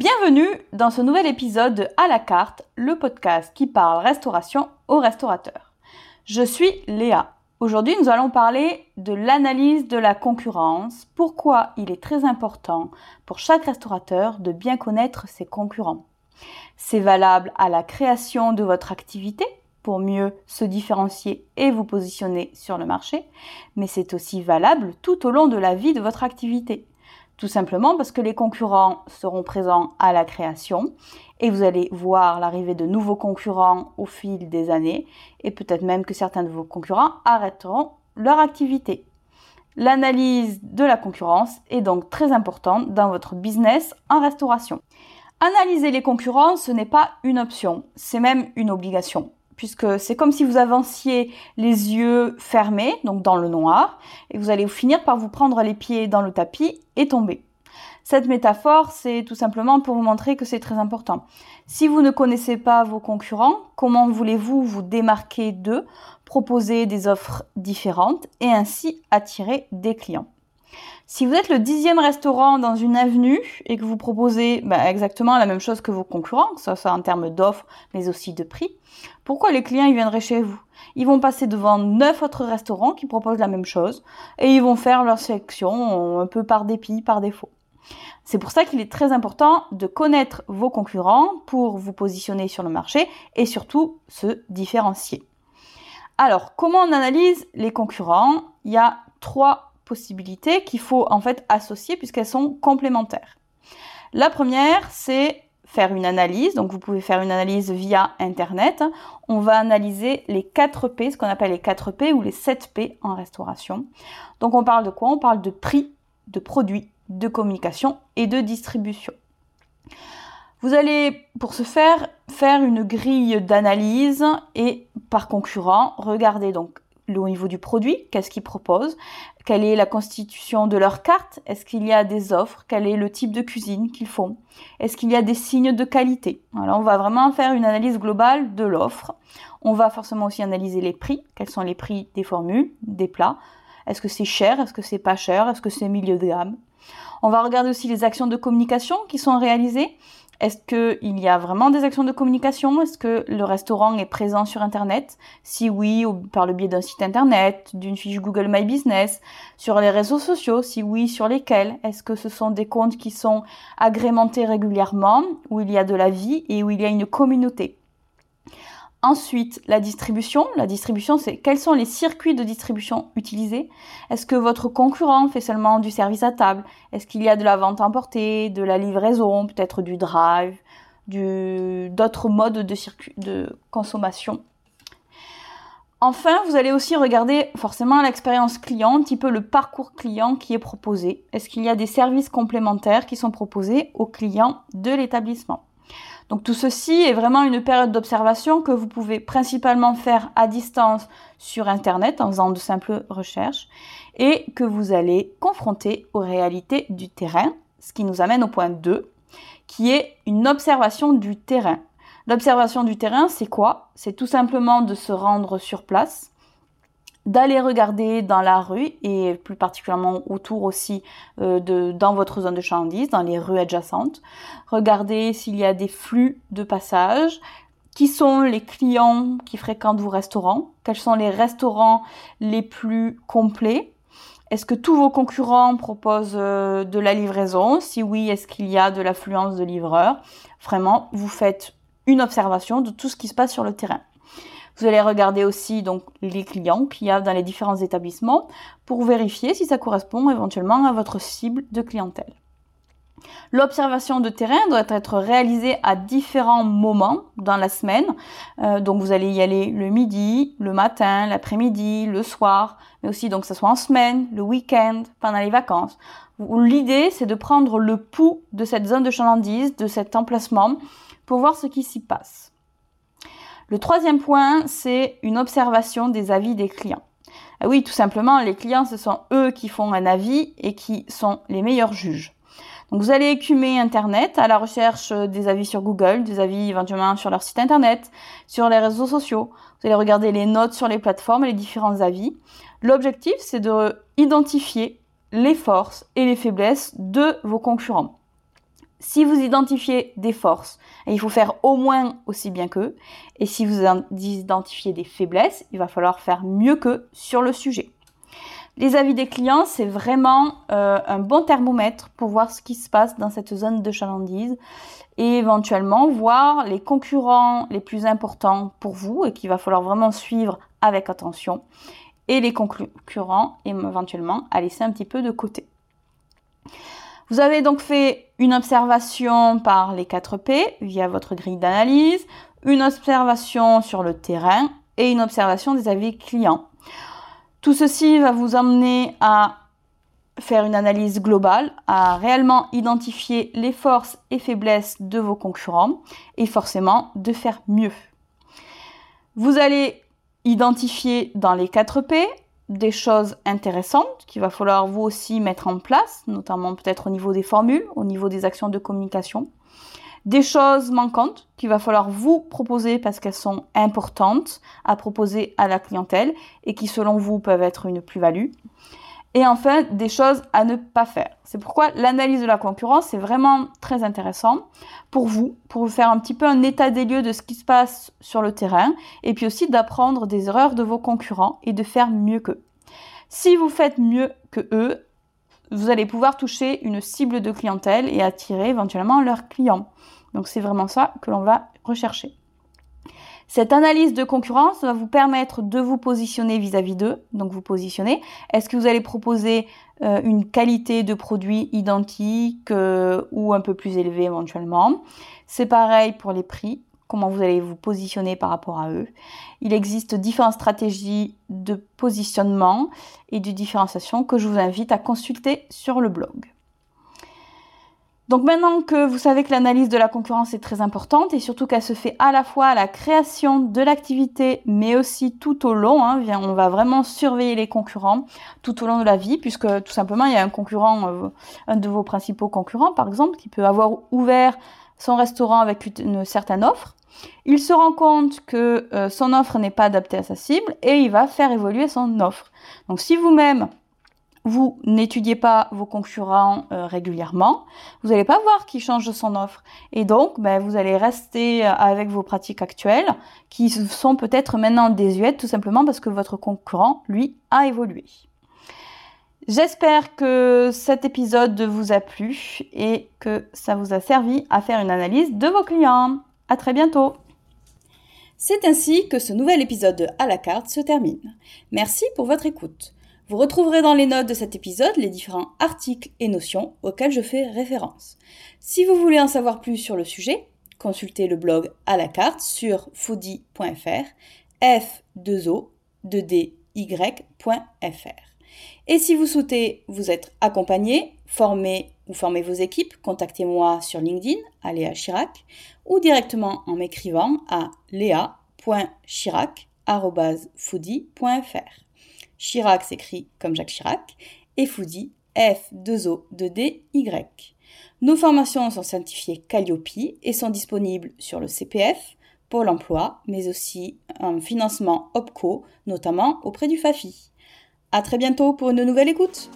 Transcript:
Bienvenue dans ce nouvel épisode de À la carte, le podcast qui parle restauration aux restaurateurs. Je suis Léa. Aujourd'hui, nous allons parler de l'analyse de la concurrence, pourquoi il est très important pour chaque restaurateur de bien connaître ses concurrents. C'est valable à la création de votre activité pour mieux se différencier et vous positionner sur le marché, mais c'est aussi valable tout au long de la vie de votre activité. Tout simplement parce que les concurrents seront présents à la création et vous allez voir l'arrivée de nouveaux concurrents au fil des années et peut-être même que certains de vos concurrents arrêteront leur activité. L'analyse de la concurrence est donc très importante dans votre business en restauration. Analyser les concurrents, ce n'est pas une option, c'est même une obligation puisque c'est comme si vous avanciez les yeux fermés, donc dans le noir, et vous allez finir par vous prendre les pieds dans le tapis et tomber. Cette métaphore, c'est tout simplement pour vous montrer que c'est très important. Si vous ne connaissez pas vos concurrents, comment voulez-vous vous démarquer d'eux, proposer des offres différentes et ainsi attirer des clients? Si vous êtes le dixième restaurant dans une avenue et que vous proposez bah, exactement la même chose que vos concurrents, que ce soit en termes d'offres mais aussi de prix, pourquoi les clients ils viendraient chez vous? Ils vont passer devant neuf autres restaurants qui proposent la même chose et ils vont faire leur sélection un peu par dépit, par défaut. C'est pour ça qu'il est très important de connaître vos concurrents pour vous positionner sur le marché et surtout se différencier. Alors, comment on analyse les concurrents? Il y a trois possibilités qu'il faut en fait associer puisqu'elles sont complémentaires. La première, c'est faire une analyse. Donc vous pouvez faire une analyse via Internet. On va analyser les 4 P, ce qu'on appelle les 4 P ou les 7 P en restauration. Donc on parle de quoi? On parle de prix, de produit, de communication et de distribution. Vous allez, pour ce faire, faire une grille d'analyse et par concurrent, regardez donc au niveau du produit, qu'est-ce qu'ils proposent, quelle est la constitution de leur carte, est-ce qu'il y a des offres, quel est le type de cuisine qu'ils font, est-ce qu'il y a des signes de qualité. On va vraiment faire une analyse globale de l'offre. On va forcément aussi analyser les prix, quels sont les prix des formules, des plats, est-ce que c'est cher, est-ce que c'est pas cher, est-ce que c'est milieu de gamme. On va regarder aussi les actions de communication qui sont réalisées. Est-ce qu'il y a vraiment des actions de communication? Est-ce que le restaurant est présent sur Internet? Si oui, par le biais d'un site Internet, d'une fiche Google My Business, sur les réseaux sociaux Si oui, sur lesquels? Est-ce que ce sont des comptes qui sont agrémentés régulièrement, où il y a de la vie et où il y a une communauté? Ensuite, la distribution. La distribution, c'est quels sont les circuits de distribution utilisés? Est-ce que votre concurrent fait seulement du service à table? Est-ce qu'il y a de la vente emportée, de la livraison, peut-être du drive, d'autres modes de, consommation? Enfin, vous allez aussi regarder forcément l'expérience client, un petit peu le parcours client qui est proposé. Est-ce qu'il y a des services complémentaires qui sont proposés aux clients de l'établissement? Donc tout ceci est vraiment une période d'observation que vous pouvez principalement faire à distance sur Internet en faisant de simples recherches et que vous allez confronter aux réalités du terrain, ce qui nous amène au point 2, qui est une observation du terrain. L'observation du terrain, c'est quoi? C'est tout simplement de se rendre sur place, d'aller regarder dans la rue et plus particulièrement autour aussi euh, de dans votre zone de chalandise, dans les rues adjacentes. Regardez s'il y a des flux de passage, qui sont les clients qui fréquentent vos restaurants, quels sont les restaurants les plus complets? Est-ce que tous vos concurrents proposent euh, de la livraison? Si oui, est-ce qu'il y a de l'affluence de livreurs? Vraiment, vous faites une observation de tout ce qui se passe sur le terrain. Vous allez regarder aussi donc les clients qu'il y a dans les différents établissements pour vérifier si ça correspond éventuellement à votre cible de clientèle. L'observation de terrain doit être réalisée à différents moments dans la semaine. Euh, donc vous allez y aller le midi, le matin, l'après-midi, le soir, mais aussi donc que ce soit en semaine, le week-end, pendant les vacances. L'idée c'est de prendre le pouls de cette zone de chalandise, de cet emplacement, pour voir ce qui s'y passe. Le troisième point, c'est une observation des avis des clients. Ah oui, tout simplement, les clients, ce sont eux qui font un avis et qui sont les meilleurs juges. Donc vous allez écumer Internet à la recherche des avis sur Google, des avis éventuellement sur leur site Internet, sur les réseaux sociaux. Vous allez regarder les notes sur les plateformes et les différents avis. L'objectif, c'est de identifier les forces et les faiblesses de vos concurrents. Si vous identifiez des forces, il faut faire au moins aussi bien qu'eux. Et si vous identifiez des faiblesses, il va falloir faire mieux qu'eux sur le sujet. Les avis des clients, c'est vraiment euh, un bon thermomètre pour voir ce qui se passe dans cette zone de chalandise et éventuellement voir les concurrents les plus importants pour vous et qu'il va falloir vraiment suivre avec attention et les concurrents éventuellement à laisser un petit peu de côté. Vous avez donc fait une observation par les 4 P via votre grille d'analyse, une observation sur le terrain et une observation des avis clients. Tout ceci va vous amener à faire une analyse globale, à réellement identifier les forces et faiblesses de vos concurrents et forcément de faire mieux. Vous allez identifier dans les 4 P des choses intéressantes qu'il va falloir vous aussi mettre en place, notamment peut-être au niveau des formules, au niveau des actions de communication. Des choses manquantes qu'il va falloir vous proposer parce qu'elles sont importantes à proposer à la clientèle et qui selon vous peuvent être une plus-value. Et enfin, des choses à ne pas faire. C'est pourquoi l'analyse de la concurrence est vraiment très intéressant pour vous, pour vous faire un petit peu un état des lieux de ce qui se passe sur le terrain, et puis aussi d'apprendre des erreurs de vos concurrents et de faire mieux qu'eux. Si vous faites mieux que eux, vous allez pouvoir toucher une cible de clientèle et attirer éventuellement leurs clients. Donc c'est vraiment ça que l'on va rechercher. Cette analyse de concurrence va vous permettre de vous positionner vis-à-vis d'eux. Donc vous positionnez. Est-ce que vous allez proposer euh, une qualité de produit identique euh, ou un peu plus élevée éventuellement? C'est pareil pour les prix. Comment vous allez vous positionner par rapport à eux? Il existe différentes stratégies de positionnement et de différenciation que je vous invite à consulter sur le blog. Donc maintenant que vous savez que l'analyse de la concurrence est très importante et surtout qu'elle se fait à la fois à la création de l'activité mais aussi tout au long, hein, on va vraiment surveiller les concurrents tout au long de la vie puisque tout simplement il y a un concurrent, euh, un de vos principaux concurrents par exemple, qui peut avoir ouvert son restaurant avec une certaine offre. Il se rend compte que euh, son offre n'est pas adaptée à sa cible et il va faire évoluer son offre. Donc si vous-même vous n'étudiez pas vos concurrents euh, régulièrement, vous n'allez pas voir qui change son offre. Et donc, ben, vous allez rester euh, avec vos pratiques actuelles qui sont peut-être maintenant désuètes tout simplement parce que votre concurrent, lui, a évolué. J'espère que cet épisode vous a plu et que ça vous a servi à faire une analyse de vos clients. À très bientôt! C'est ainsi que ce nouvel épisode de À la carte se termine. Merci pour votre écoute. Vous retrouverez dans les notes de cet épisode les différents articles et notions auxquels je fais référence. Si vous voulez en savoir plus sur le sujet, consultez le blog à la carte sur foodie.fr, f2o 2dy.fr. Et si vous souhaitez vous être accompagné, formé ou former vos équipes, contactez-moi sur LinkedIn à Léa Chirac ou directement en m'écrivant à léa.chirac.foodie.fr. Chirac s'écrit comme Jacques Chirac, et Foodie, F2O2DY. Nos formations sont certifiées Calliope et sont disponibles sur le CPF, Pôle emploi, mais aussi un financement OPCO, notamment auprès du FAFI. À très bientôt pour une nouvelle écoute!